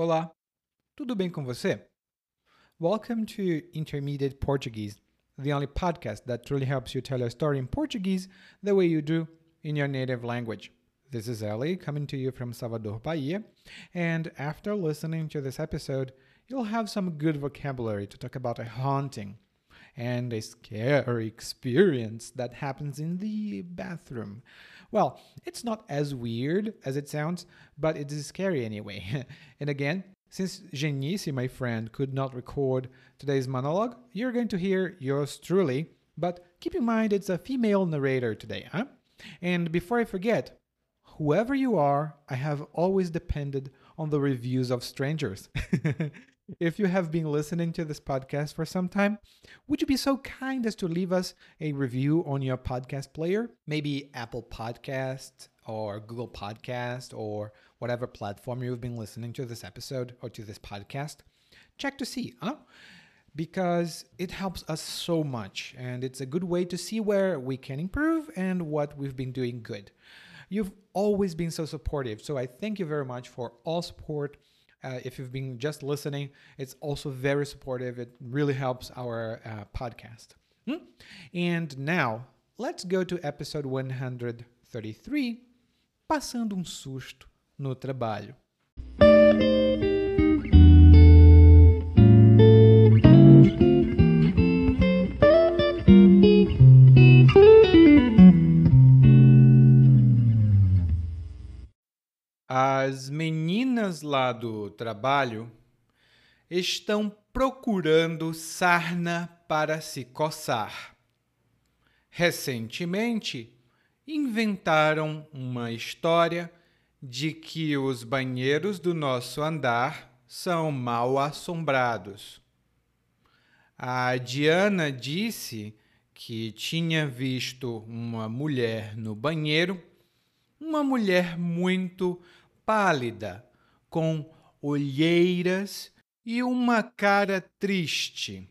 Olá, tudo bem com você? Welcome to Intermediate Portuguese, the only podcast that truly helps you tell your story in Portuguese the way you do in your native language. This is Ellie coming to you from Salvador, Bahia, and after listening to this episode, you'll have some good vocabulary to talk about a haunting and a scary experience that happens in the bathroom. Well, it's not as weird as it sounds, but it is scary anyway. and again, since Genice, my friend, could not record today's monologue, you're going to hear yours truly, but keep in mind it's a female narrator today, huh? And before I forget, whoever you are, I have always depended on the reviews of strangers. if you have been listening to this podcast for some time, would you be so kind as to leave us a review on your podcast player? Maybe Apple Podcast or Google Podcast or whatever platform you've been listening to this episode or to this podcast. Check to see, huh? Because it helps us so much and it's a good way to see where we can improve and what we've been doing good. You've always been so supportive, so I thank you very much for all support. Uh, if you've been just listening, it's also very supportive. It really helps our uh, podcast. Hmm? And now, let's go to episode 133 Passando um Susto no Trabalho. As meninas lá do trabalho estão procurando sarna para se coçar. Recentemente, inventaram uma história de que os banheiros do nosso andar são mal assombrados. A Diana disse que tinha visto uma mulher no banheiro, uma mulher muito pálida, com olheiras e uma cara triste.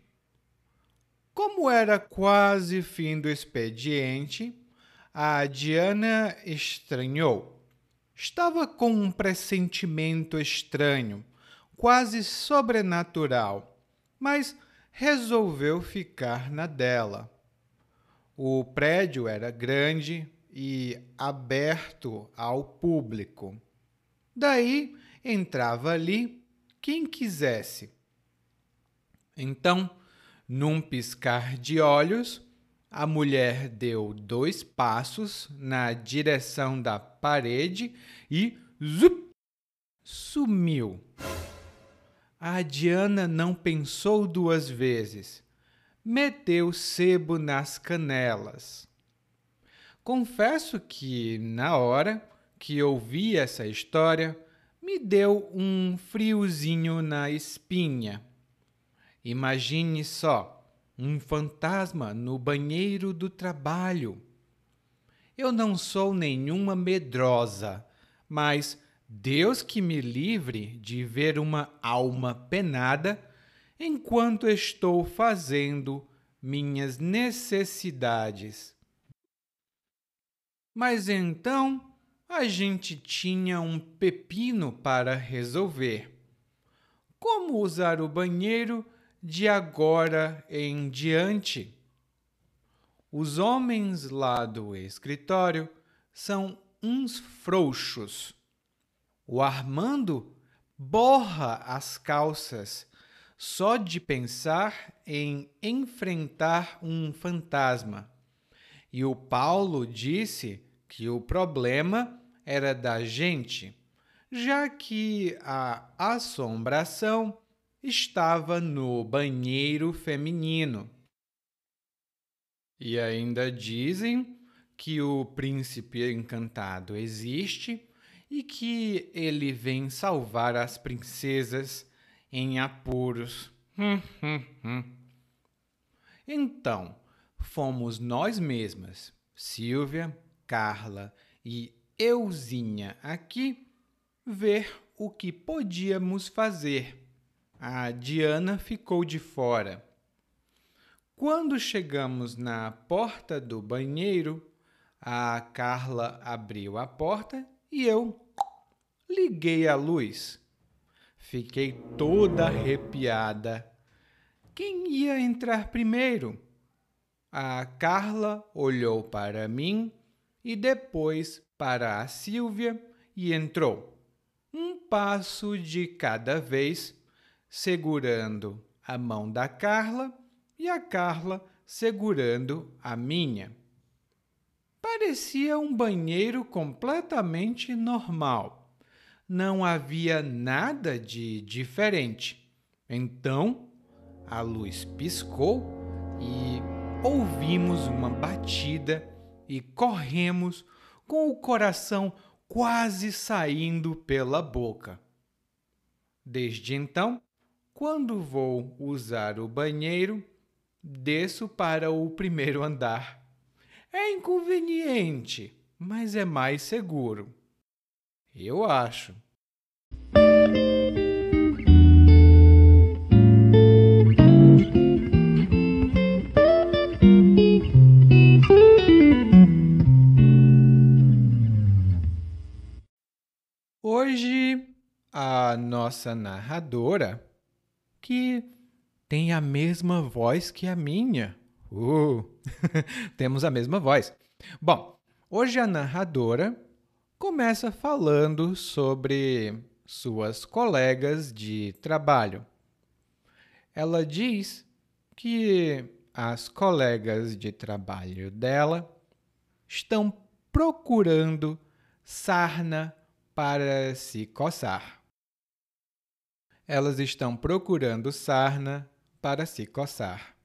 Como era quase fim do expediente, a Diana estranhou. Estava com um pressentimento estranho, quase sobrenatural, mas resolveu ficar na dela. O prédio era grande e aberto ao público. Daí entrava ali quem quisesse. Então, num piscar de olhos, a mulher deu dois passos na direção da parede e zup, sumiu. A Diana não pensou duas vezes. Meteu sebo nas canelas. Confesso que, na hora, que ouvi essa história me deu um friozinho na espinha. Imagine só, um fantasma no banheiro do trabalho. Eu não sou nenhuma medrosa, mas Deus que me livre de ver uma alma penada enquanto estou fazendo minhas necessidades. Mas então a gente tinha um pepino para resolver. Como usar o banheiro de agora em diante? Os homens lá do escritório são uns frouxos. O Armando borra as calças só de pensar em enfrentar um fantasma. E o Paulo disse que o problema era da gente, já que a assombração estava no banheiro feminino. E ainda dizem que o príncipe encantado existe e que ele vem salvar as princesas em apuros. Hum, hum, hum. Então, fomos nós mesmas, Silvia, Carla e euzinha aqui ver o que podíamos fazer. A Diana ficou de fora. Quando chegamos na porta do banheiro, a Carla abriu a porta e eu liguei a luz. Fiquei toda arrepiada. Quem ia entrar primeiro? A Carla olhou para mim e depois para a Silvia e entrou. Um passo de cada vez, segurando a mão da Carla e a Carla segurando a minha. Parecia um banheiro completamente normal. Não havia nada de diferente. Então, a luz piscou e ouvimos uma batida e corremos com o coração quase saindo pela boca. Desde então, quando vou usar o banheiro, desço para o primeiro andar. É inconveniente, mas é mais seguro. Eu acho. Hoje, a nossa narradora, que tem a mesma voz que a minha. Uh, temos a mesma voz. Bom, hoje a narradora começa falando sobre suas colegas de trabalho. Ela diz que as colegas de trabalho dela estão procurando sarna para se coçar. Elas estão procurando sarna para se coçar.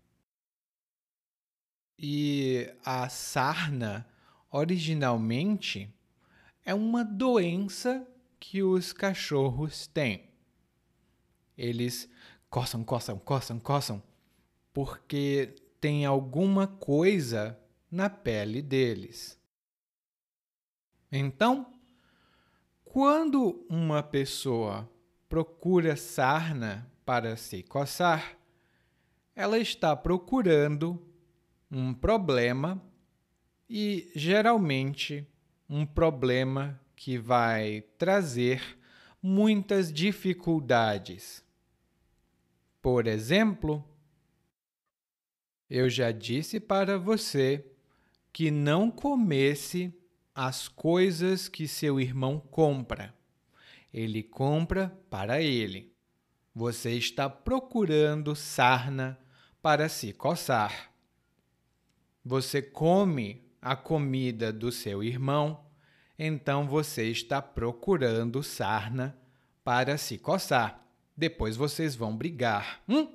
E a sarna, originalmente, é uma doença que os cachorros têm. Eles coçam, coçam, coçam, coçam, porque tem alguma coisa na pele deles. Então, quando uma pessoa procura sarna para se coçar, ela está procurando um problema e geralmente um problema que vai trazer muitas dificuldades. Por exemplo, eu já disse para você que não comesse as coisas que seu irmão compra. Ele compra para ele. Você está procurando sarna para se coçar. Você come a comida do seu irmão, então você está procurando sarna para se coçar. Depois vocês vão brigar. Hum?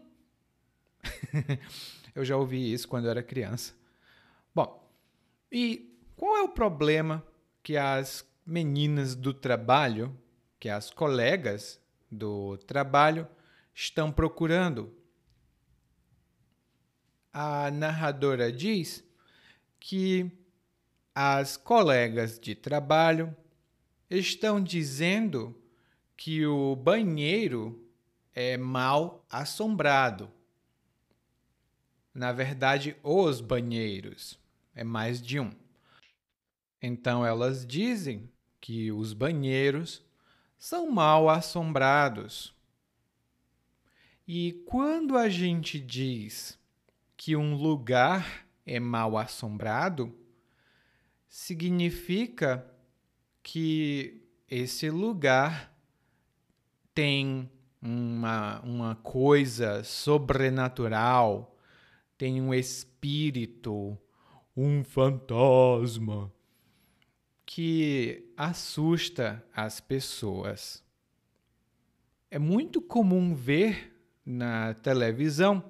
eu já ouvi isso quando eu era criança. Bom, e qual é o problema que as meninas do trabalho, que as colegas do trabalho estão procurando. A narradora diz que as colegas de trabalho estão dizendo que o banheiro é mal assombrado. Na verdade, os banheiros é mais de um. Então elas dizem que os banheiros são mal assombrados. E quando a gente diz que um lugar é mal assombrado, significa que esse lugar tem uma, uma coisa sobrenatural, tem um espírito, um fantasma que assusta as pessoas. É muito comum ver na televisão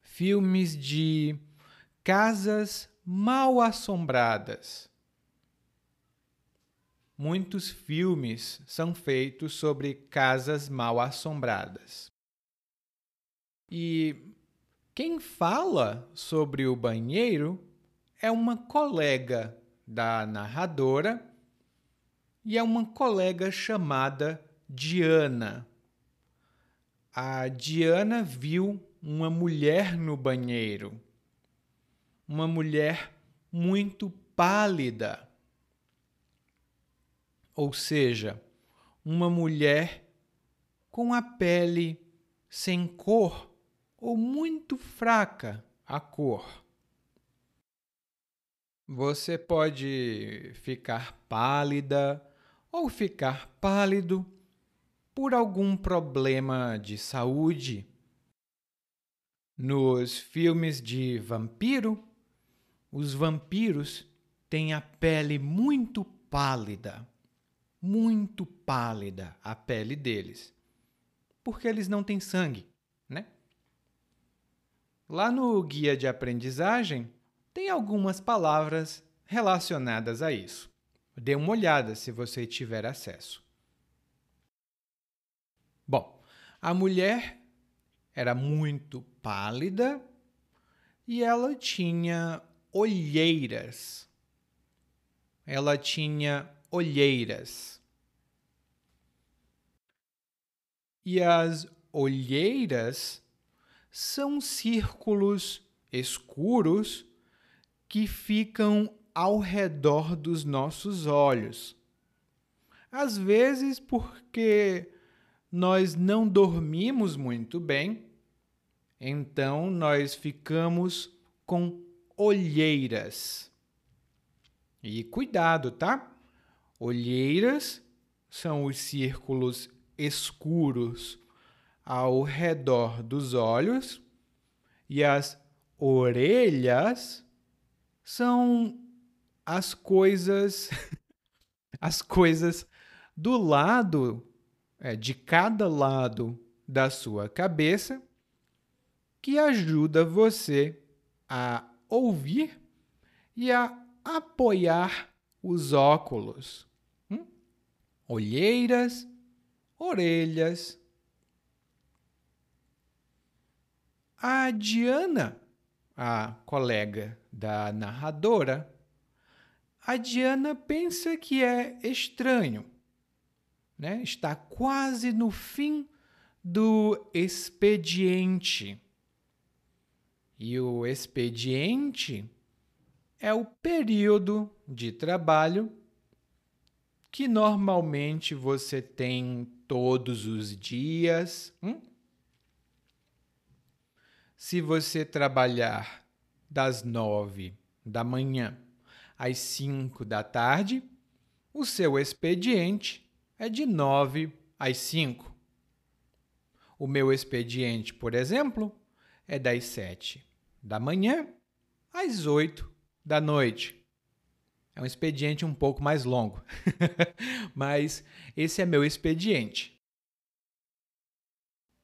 filmes de casas mal assombradas. Muitos filmes são feitos sobre casas mal assombradas. E quem fala sobre o banheiro é uma colega da narradora e é uma colega chamada Diana. A Diana viu uma mulher no banheiro, uma mulher muito pálida, ou seja, uma mulher com a pele sem cor ou muito fraca a cor. Você pode ficar pálida ou ficar pálido por algum problema de saúde. Nos filmes de vampiro, os vampiros têm a pele muito pálida, muito pálida a pele deles, porque eles não têm sangue, né? Lá no guia de aprendizagem, tem algumas palavras relacionadas a isso. Dê uma olhada se você tiver acesso. Bom, a mulher era muito pálida e ela tinha olheiras. Ela tinha olheiras. E as olheiras são círculos escuros que ficam ao redor dos nossos olhos. Às vezes, porque nós não dormimos muito bem, então nós ficamos com olheiras. E cuidado, tá? Olheiras são os círculos escuros ao redor dos olhos e as orelhas são as coisas as coisas do lado é, de cada lado da sua cabeça que ajuda você a ouvir e a apoiar os óculos. Hum? Olheiras, orelhas. A Diana a colega da narradora, a Diana pensa que é estranho. Né? Está quase no fim do expediente. E o expediente é o período de trabalho que normalmente você tem todos os dias. Hum? se você trabalhar das nove da manhã às cinco da tarde, o seu expediente é de nove às cinco. O meu expediente, por exemplo, é das sete da manhã às oito da noite. É um expediente um pouco mais longo, mas esse é meu expediente.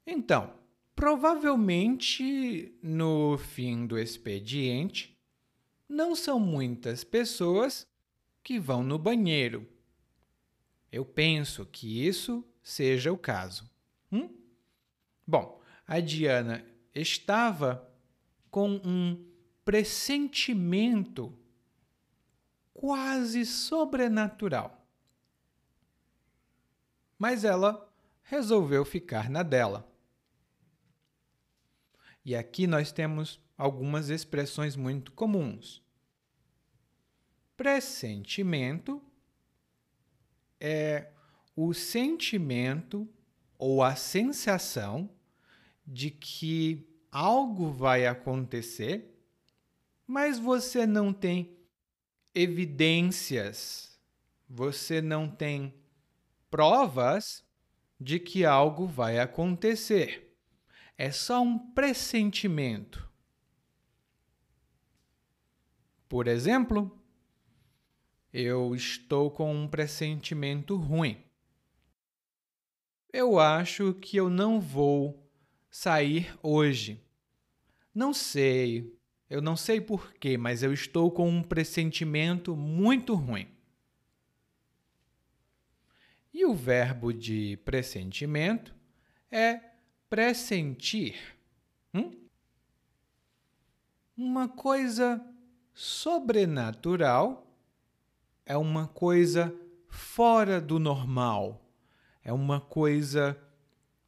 Então, Provavelmente, no fim do expediente, não são muitas pessoas que vão no banheiro. Eu penso que isso seja o caso. Hum? Bom, a Diana estava com um pressentimento quase sobrenatural. Mas ela resolveu ficar na dela. E aqui nós temos algumas expressões muito comuns. Pressentimento é o sentimento ou a sensação de que algo vai acontecer, mas você não tem evidências, você não tem provas de que algo vai acontecer é só um pressentimento. Por exemplo, eu estou com um pressentimento ruim. Eu acho que eu não vou sair hoje. Não sei, eu não sei porquê, mas eu estou com um pressentimento muito ruim. E o verbo de pressentimento é pressentir. Hum? Uma coisa sobrenatural é uma coisa fora do normal, é uma coisa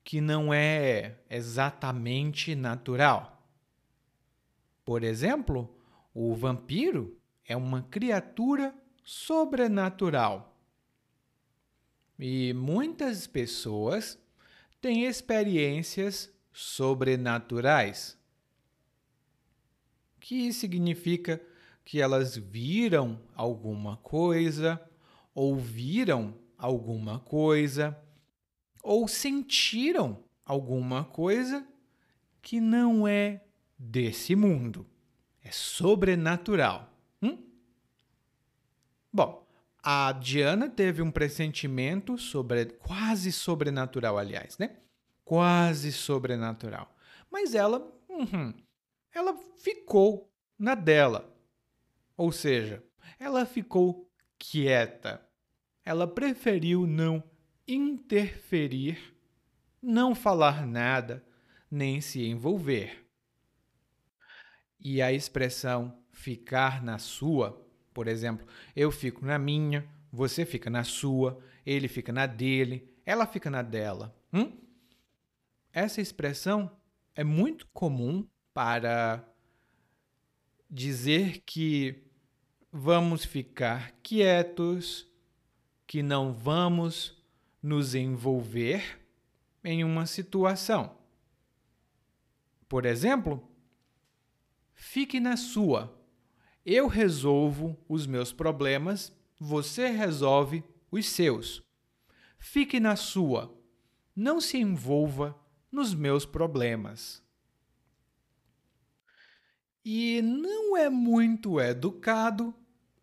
que não é exatamente natural. Por exemplo, o vampiro é uma criatura sobrenatural. E muitas pessoas têm experiências sobrenaturais, que significa que elas viram alguma coisa, ouviram alguma coisa, ou sentiram alguma coisa que não é desse mundo. É sobrenatural. Hum? Bom, a Diana teve um pressentimento sobre, quase sobrenatural, aliás, né? Quase sobrenatural. Mas ela, uhum, ela ficou na dela. Ou seja, ela ficou quieta. Ela preferiu não interferir, não falar nada, nem se envolver. E a expressão ficar na sua, por exemplo, eu fico na minha, você fica na sua, ele fica na dele, ela fica na dela. Hum? Essa expressão é muito comum para dizer que vamos ficar quietos, que não vamos nos envolver em uma situação. Por exemplo, fique na sua. Eu resolvo os meus problemas, você resolve os seus. Fique na sua. Não se envolva nos meus problemas. E não é muito educado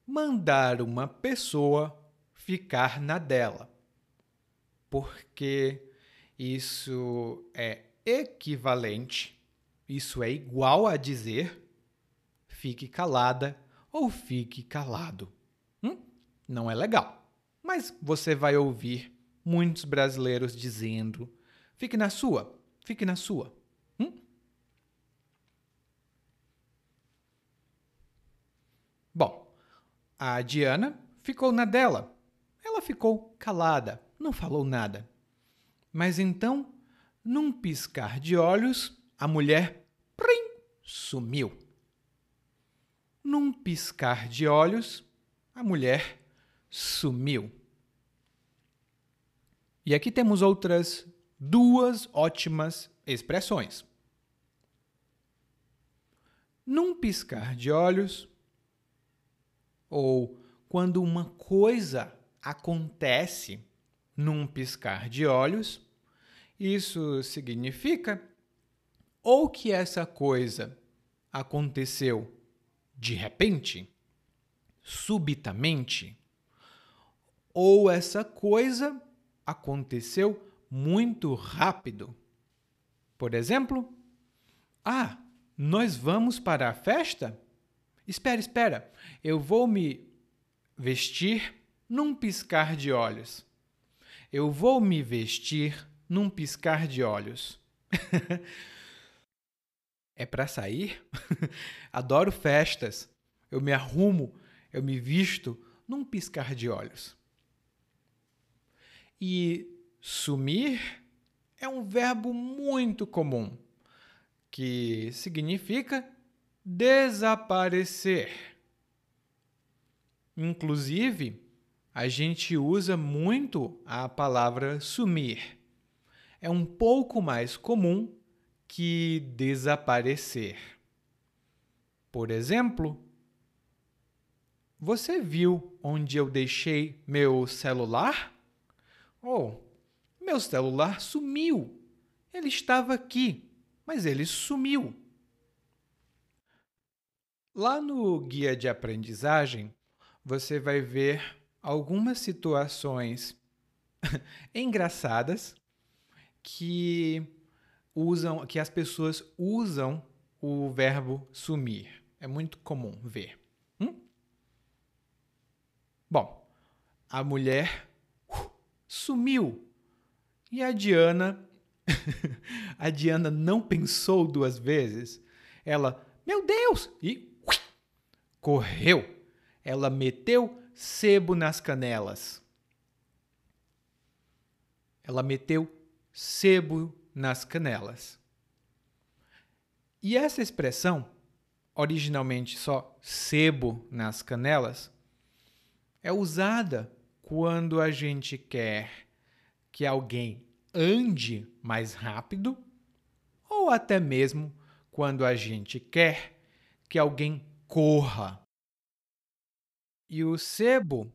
mandar uma pessoa ficar na dela, porque isso é equivalente, isso é igual a dizer fique calada ou fique calado. Hum? Não é legal, mas você vai ouvir muitos brasileiros dizendo fique na sua, fique na sua. Hum? Bom, a Diana ficou na dela. Ela ficou calada, não falou nada. Mas então, num piscar de olhos, a mulher prim, sumiu. Num piscar de olhos, a mulher sumiu. E aqui temos outras duas ótimas expressões. Num piscar de olhos, ou quando uma coisa acontece num piscar de olhos, isso significa ou que essa coisa aconteceu de repente, subitamente, ou essa coisa aconteceu muito rápido. Por exemplo, ah, nós vamos para a festa? Espera, espera, eu vou me vestir num piscar de olhos. Eu vou me vestir num piscar de olhos. é para sair? Adoro festas. Eu me arrumo, eu me visto num piscar de olhos. E sumir é um verbo muito comum que significa desaparecer. Inclusive, a gente usa muito a palavra sumir. É um pouco mais comum que desaparecer. Por exemplo, você viu onde eu deixei meu celular? Oh, meu celular sumiu. Ele estava aqui, mas ele sumiu. Lá no guia de aprendizagem, você vai ver algumas situações engraçadas que usam, que as pessoas usam o verbo sumir. É muito comum ver. Hum? Bom, a mulher uh, sumiu e a Diana, a Diana não pensou duas vezes. Ela, meu Deus, e uh, correu ela meteu sebo nas canelas. Ela meteu sebo nas canelas. E essa expressão, originalmente só sebo nas canelas, é usada quando a gente quer que alguém ande mais rápido, ou até mesmo quando a gente quer que alguém corra. E o sebo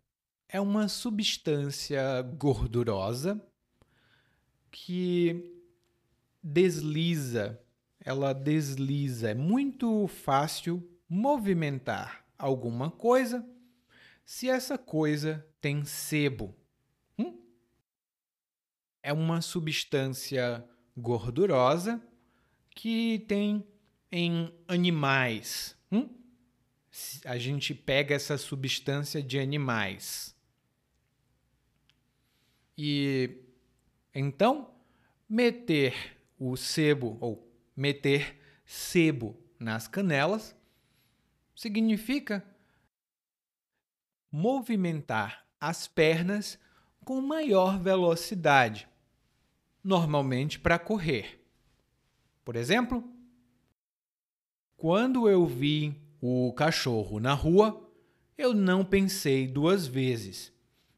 é uma substância gordurosa que desliza, ela desliza. É muito fácil movimentar alguma coisa se essa coisa tem sebo. Hum? É uma substância gordurosa que tem em animais. Hum? A gente pega essa substância de animais. E então, meter o sebo ou meter sebo nas canelas significa movimentar as pernas com maior velocidade, normalmente para correr. Por exemplo, quando eu vi o cachorro na rua, eu não pensei duas vezes.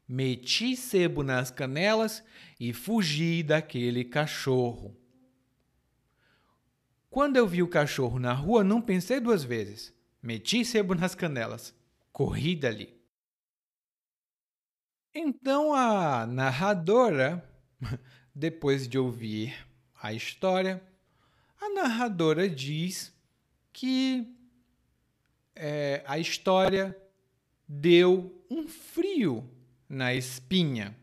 Meti sebo nas canelas e fugi daquele cachorro. Quando eu vi o cachorro na rua, não pensei duas vezes. Meti sebo nas canelas. Corri dali. Então a narradora, depois de ouvir a história, a narradora diz que é, a história deu um frio na espinha.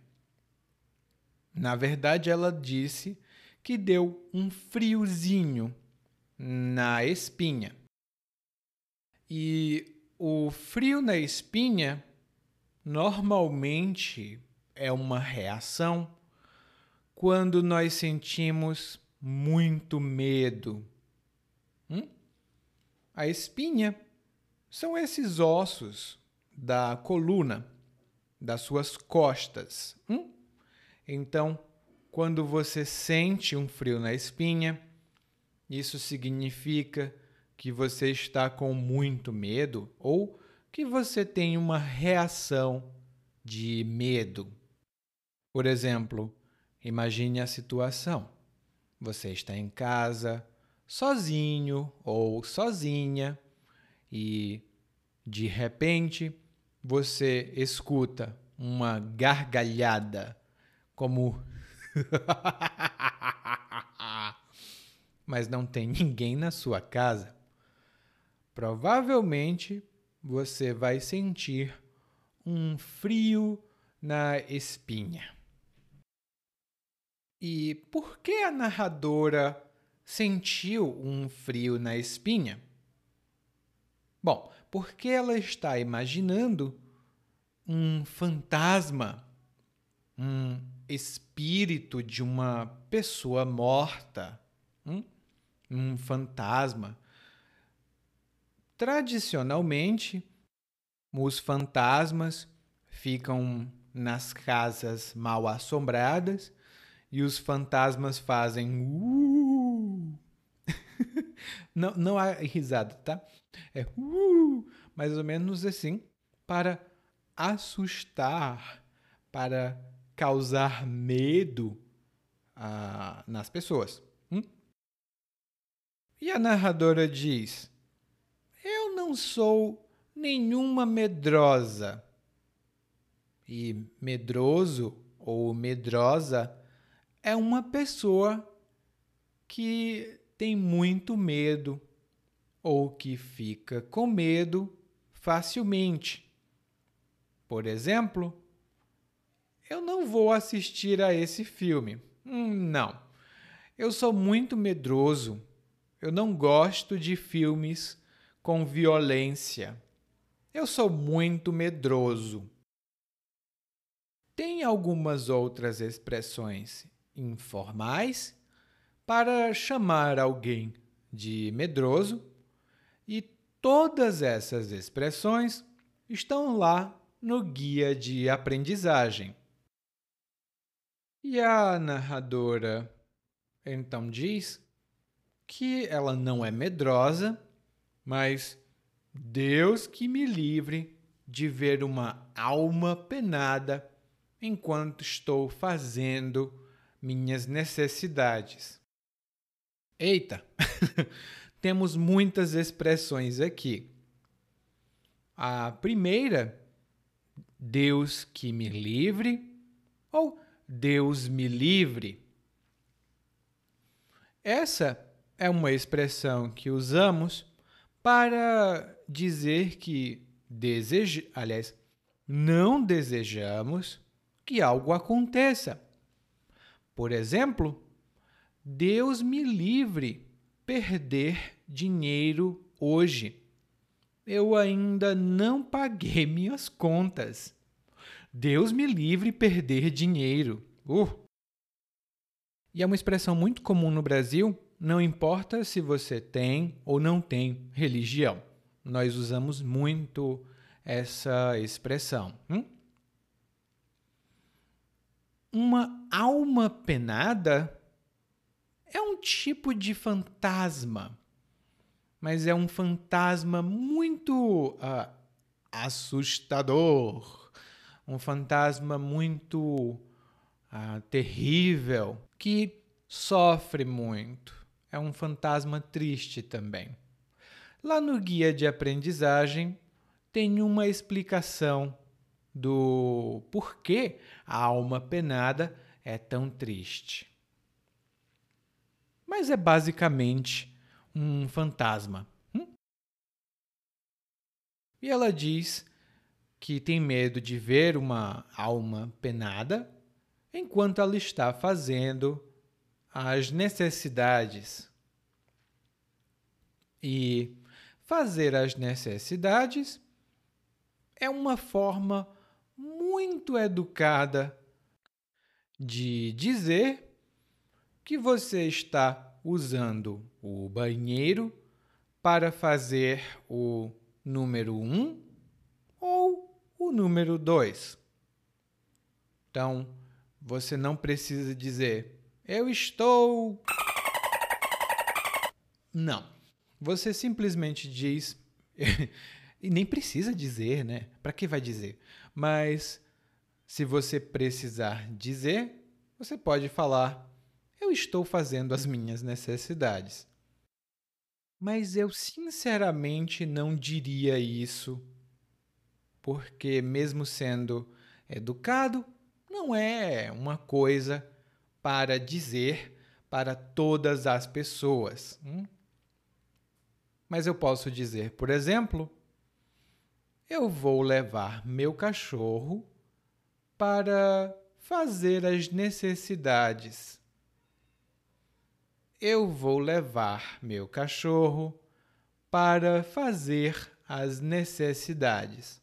Na verdade, ela disse que deu um friozinho na espinha. E o frio na espinha normalmente é uma reação quando nós sentimos muito medo. Hum? A espinha são esses ossos da coluna das suas costas. Hum? Então, quando você sente um frio na espinha, isso significa que você está com muito medo ou que você tem uma reação de medo. Por exemplo, imagine a situação. Você está em casa, sozinho ou sozinha, e de repente você escuta uma gargalhada como mas não tem ninguém na sua casa, provavelmente você vai sentir um frio na espinha. E por que a narradora sentiu um frio na espinha? Bom, porque ela está imaginando um fantasma, um espírito de uma pessoa morta, um, um fantasma. Tradicionalmente, os fantasmas ficam nas casas mal assombradas e os fantasmas fazem uh! não, não há risada, tá? É uh! mais ou menos assim para assustar, para causar medo ah, nas pessoas. E a narradora diz: Eu não sou nenhuma medrosa. E medroso ou medrosa é uma pessoa que tem muito medo ou que fica com medo facilmente. Por exemplo, eu não vou assistir a esse filme. Hum, não. Eu sou muito medroso. Eu não gosto de filmes com violência. Eu sou muito medroso. Tem algumas outras expressões informais para chamar alguém de medroso e todas essas expressões estão lá no guia de aprendizagem. E a narradora então diz que ela não é medrosa, mas Deus que me livre de ver uma alma penada enquanto estou fazendo minhas necessidades. Eita! Temos muitas expressões aqui. A primeira, Deus que me livre, ou Deus me livre. Essa é uma expressão que usamos para dizer que deseja, aliás, não desejamos que algo aconteça. Por exemplo, Deus me livre perder dinheiro hoje. Eu ainda não paguei minhas contas. Deus me livre perder dinheiro. Uh. E é uma expressão muito comum no Brasil, não importa se você tem ou não tem religião. Nós usamos muito essa expressão. Hum? Uma alma penada é um tipo de fantasma, mas é um fantasma muito uh, assustador, um fantasma muito uh, terrível, que sofre muito. É um fantasma triste também. Lá no guia de aprendizagem tem uma explicação do porquê a alma penada é tão triste mas é basicamente um fantasma. Hum? E ela diz que tem medo de ver uma alma penada enquanto ela está fazendo as necessidades. E fazer as necessidades é uma forma muito educada de dizer que você está usando o banheiro para fazer o número 1 um ou o número 2. Então, você não precisa dizer eu estou. Não. Você simplesmente diz. e nem precisa dizer, né? Para que vai dizer? Mas se você precisar dizer, você pode falar eu estou fazendo as minhas necessidades. Mas eu sinceramente não diria isso, porque, mesmo sendo educado, não é uma coisa para dizer para todas as pessoas. Hum? Mas eu posso dizer, por exemplo, eu vou levar meu cachorro para fazer as necessidades eu vou levar meu cachorro para fazer as necessidades.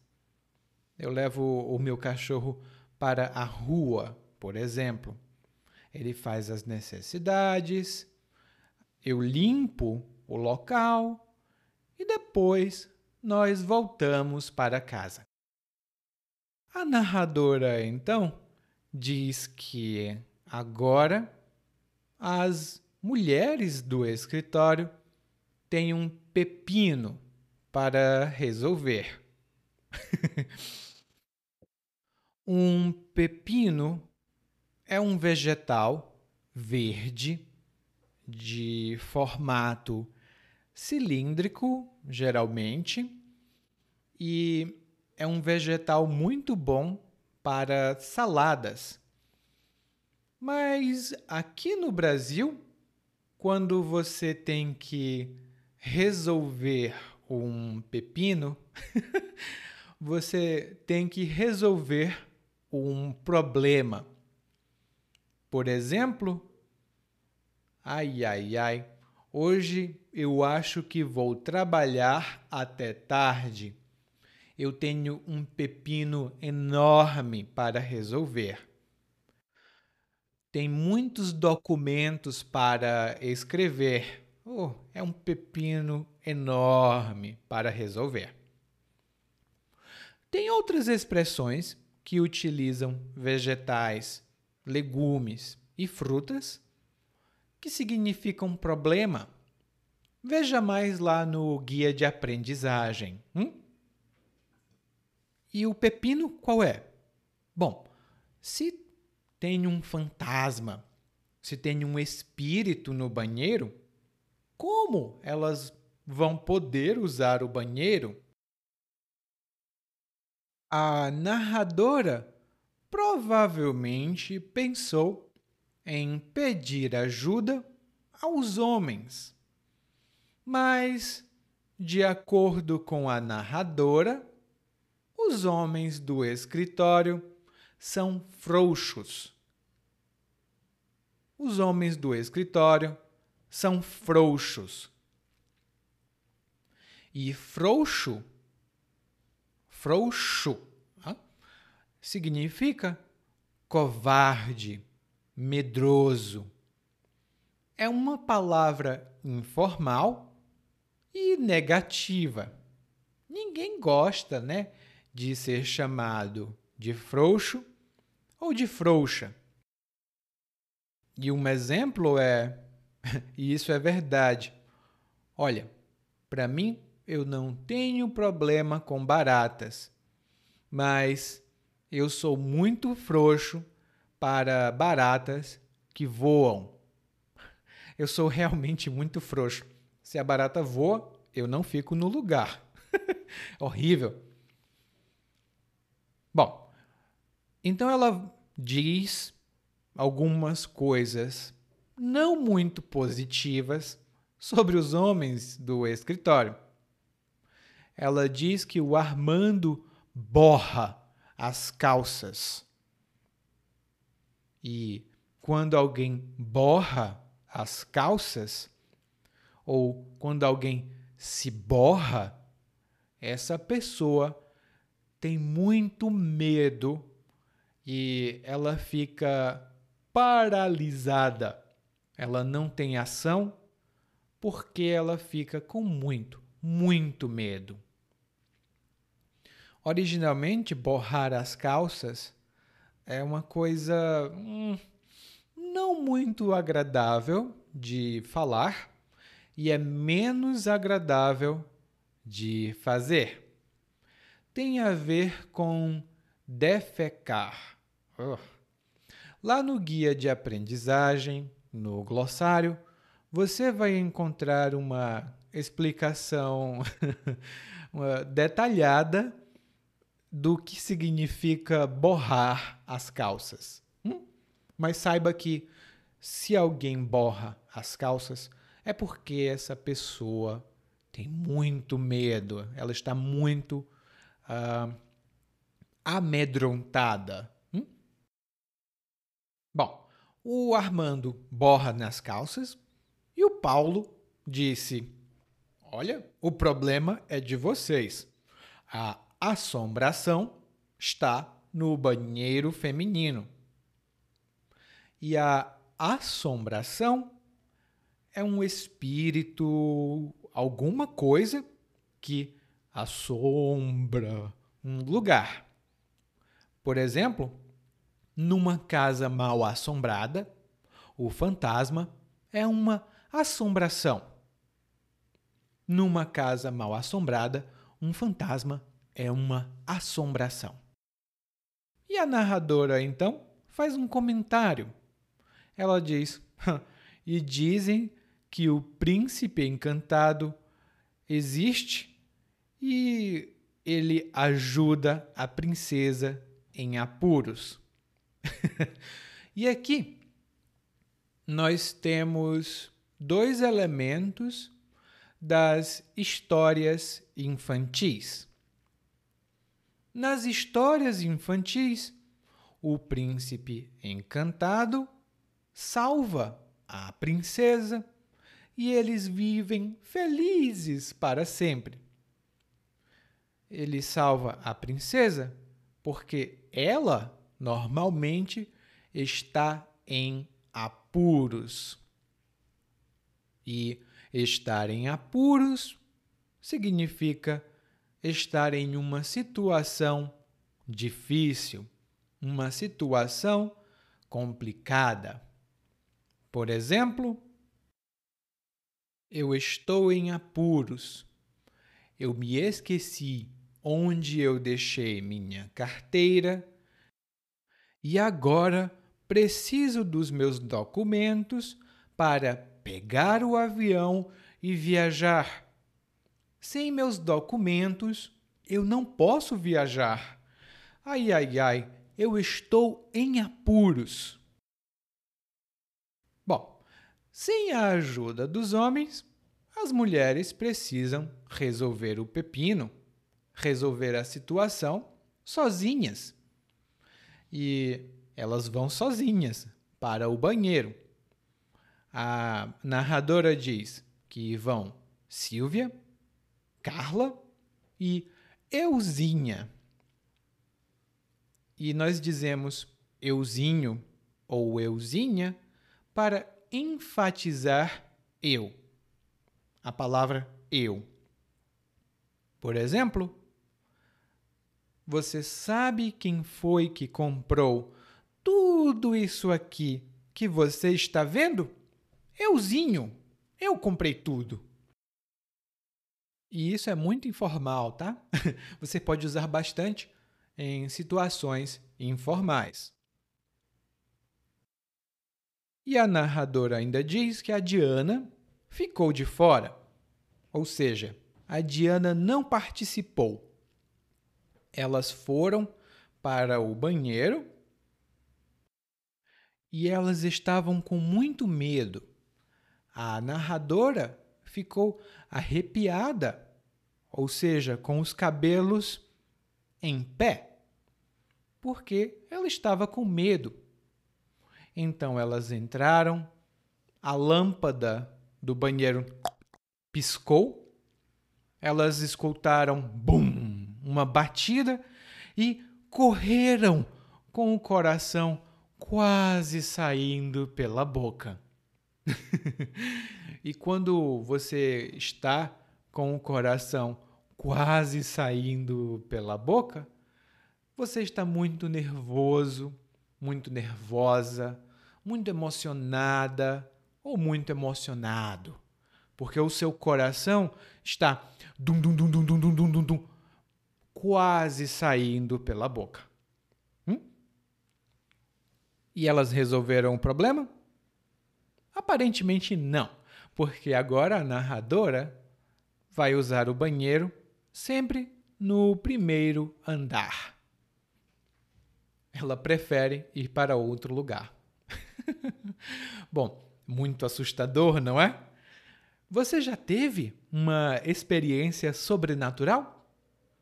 Eu levo o meu cachorro para a rua, por exemplo. Ele faz as necessidades, eu limpo o local e depois nós voltamos para casa. A narradora então diz que agora as mulheres do escritório têm um pepino para resolver. um pepino é um vegetal verde de formato cilíndrico, geralmente, e é um vegetal muito bom para saladas. Mas aqui no Brasil, quando você tem que resolver um pepino, você tem que resolver um problema. Por exemplo, ai, ai, ai, hoje eu acho que vou trabalhar até tarde. Eu tenho um pepino enorme para resolver tem muitos documentos para escrever. Oh, é um pepino enorme para resolver. Tem outras expressões que utilizam vegetais, legumes e frutas que significam problema. Veja mais lá no guia de aprendizagem. Hum? E o pepino qual é? Bom, se tem um fantasma se tem um espírito no banheiro, como elas vão poder usar o banheiro? A narradora provavelmente pensou em pedir ajuda aos homens. Mas, de acordo com a narradora, os homens do escritório são frouxos. Os homens do escritório são frouxos. E frouxo, frouxo, significa covarde, medroso. É uma palavra informal e negativa. Ninguém gosta, né, de ser chamado de frouxo ou de frouxa. E um exemplo é, e isso é verdade. Olha, para mim eu não tenho problema com baratas, mas eu sou muito frouxo para baratas que voam. Eu sou realmente muito frouxo. Se a barata voa, eu não fico no lugar. Horrível. Bom, então ela diz algumas coisas não muito positivas sobre os homens do escritório. Ela diz que o Armando borra as calças. E quando alguém borra as calças, ou quando alguém se borra, essa pessoa tem muito medo e ela fica paralisada. Ela não tem ação porque ela fica com muito, muito medo. Originalmente, borrar as calças é uma coisa hum, não muito agradável de falar e é menos agradável de fazer. Tem a ver com defecar. Uh. Lá no guia de aprendizagem, no glossário, você vai encontrar uma explicação detalhada do que significa borrar as calças. Hum? Mas saiba que se alguém borra as calças, é porque essa pessoa tem muito medo, ela está muito uh, amedrontada. Hum? Bom, o Armando borra nas calças e o Paulo disse: Olha, o problema é de vocês. A assombração está no banheiro feminino. E a assombração é um espírito, alguma coisa que assombra um lugar. Por exemplo, numa casa mal assombrada, o fantasma é uma assombração. Numa casa mal assombrada, um fantasma é uma assombração. E a narradora, então, faz um comentário. Ela diz: E dizem que o príncipe encantado existe e ele ajuda a princesa em apuros. e aqui nós temos dois elementos das histórias infantis. Nas histórias infantis, o príncipe encantado salva a princesa e eles vivem felizes para sempre. Ele salva a princesa porque ela normalmente está em apuros. E estar em apuros significa estar em uma situação difícil, uma situação complicada. Por exemplo, eu estou em apuros. Eu me esqueci onde eu deixei minha carteira e agora preciso dos meus documentos para pegar o avião e viajar. Sem meus documentos, eu não posso viajar. Ai, ai, ai, eu estou em apuros. Bom, sem a ajuda dos homens, as mulheres precisam resolver o pepino, resolver a situação sozinhas. E elas vão sozinhas para o banheiro. A narradora diz que vão Silvia, Carla e Euzinha. E nós dizemos euzinho ou euzinha para enfatizar eu. A palavra eu. Por exemplo, você sabe quem foi que comprou tudo isso aqui que você está vendo? Euzinho. Eu comprei tudo. E isso é muito informal, tá? Você pode usar bastante em situações informais. E a narradora ainda diz que a Diana ficou de fora. Ou seja, a Diana não participou. Elas foram para o banheiro e elas estavam com muito medo. A narradora ficou arrepiada, ou seja, com os cabelos em pé, porque ela estava com medo. Então elas entraram, a lâmpada do banheiro piscou, elas escutaram bum, uma batida e correram com o coração quase saindo pela boca. E quando você está com o coração quase saindo pela boca, você está muito nervoso, muito nervosa, muito emocionada ou muito emocionado, porque o seu coração está dum dum dum dum dum dum dum, dum, dum quase saindo pela boca. Hum? E elas resolveram o problema? Aparentemente não porque agora a narradora vai usar o banheiro sempre no primeiro andar. Ela prefere ir para outro lugar. Bom, muito assustador, não é? Você já teve uma experiência sobrenatural?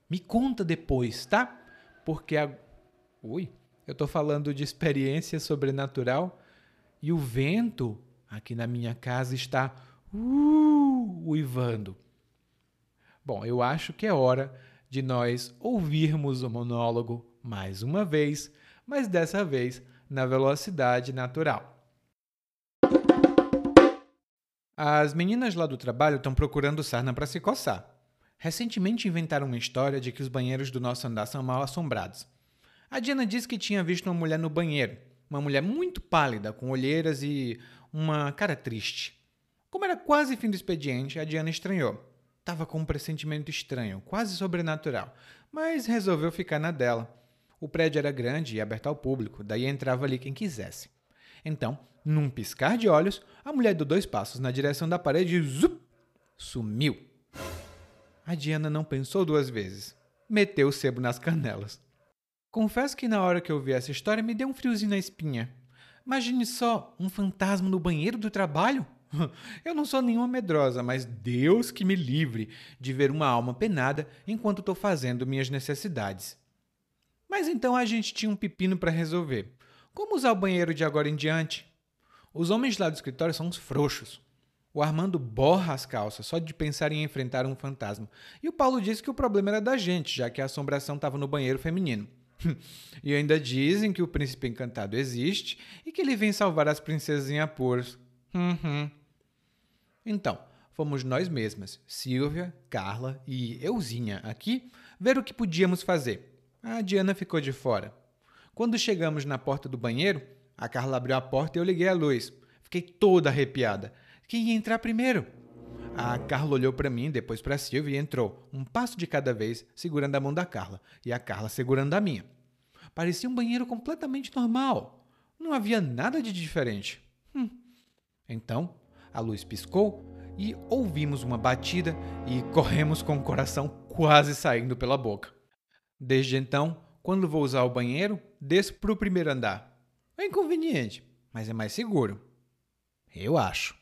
Me conta depois, tá? Porque a... Ui, eu estou falando de experiência sobrenatural e o vento aqui na minha casa está uh, uivando. Bom, eu acho que é hora de nós ouvirmos o monólogo mais uma vez, mas dessa vez na velocidade natural. As meninas lá do trabalho estão procurando sarna para se coçar. Recentemente inventaram uma história de que os banheiros do nosso andar são mal assombrados. A Diana disse que tinha visto uma mulher no banheiro, uma mulher muito pálida, com olheiras e uma cara triste. Como era quase fim do expediente, a Diana estranhou. Tava com um pressentimento estranho, quase sobrenatural, mas resolveu ficar na dela. O prédio era grande e aberto ao público, daí entrava ali quem quisesse. Então, num piscar de olhos, a mulher deu dois passos na direção da parede e zup, sumiu. A Diana não pensou duas vezes. Meteu o sebo nas canelas. Confesso que na hora que eu vi essa história me deu um friozinho na espinha. Imagine só, um fantasma no banheiro do trabalho? Eu não sou nenhuma medrosa, mas Deus que me livre de ver uma alma penada enquanto estou fazendo minhas necessidades. Mas então a gente tinha um pepino para resolver. Como usar o banheiro de agora em diante? Os homens lá do escritório são uns frouxos. O Armando borra as calças só de pensar em enfrentar um fantasma. E o Paulo disse que o problema era da gente, já que a assombração estava no banheiro feminino. E ainda dizem que o príncipe encantado existe e que ele vem salvar as princesas em apuros. Uhum. Então, fomos nós mesmas, Silvia, Carla e euzinha aqui, ver o que podíamos fazer. A Diana ficou de fora. Quando chegamos na porta do banheiro, a Carla abriu a porta e eu liguei a luz. Fiquei toda arrepiada. Quem ia entrar primeiro? A Carla olhou para mim, depois para Silvia e entrou, um passo de cada vez, segurando a mão da Carla, e a Carla segurando a minha. Parecia um banheiro completamente normal. não havia nada de diferente. Hum. Então, a luz piscou e ouvimos uma batida e corremos com o coração quase saindo pela boca. Desde então, quando vou usar o banheiro, desço para o primeiro andar. É inconveniente, mas é mais seguro. Eu acho.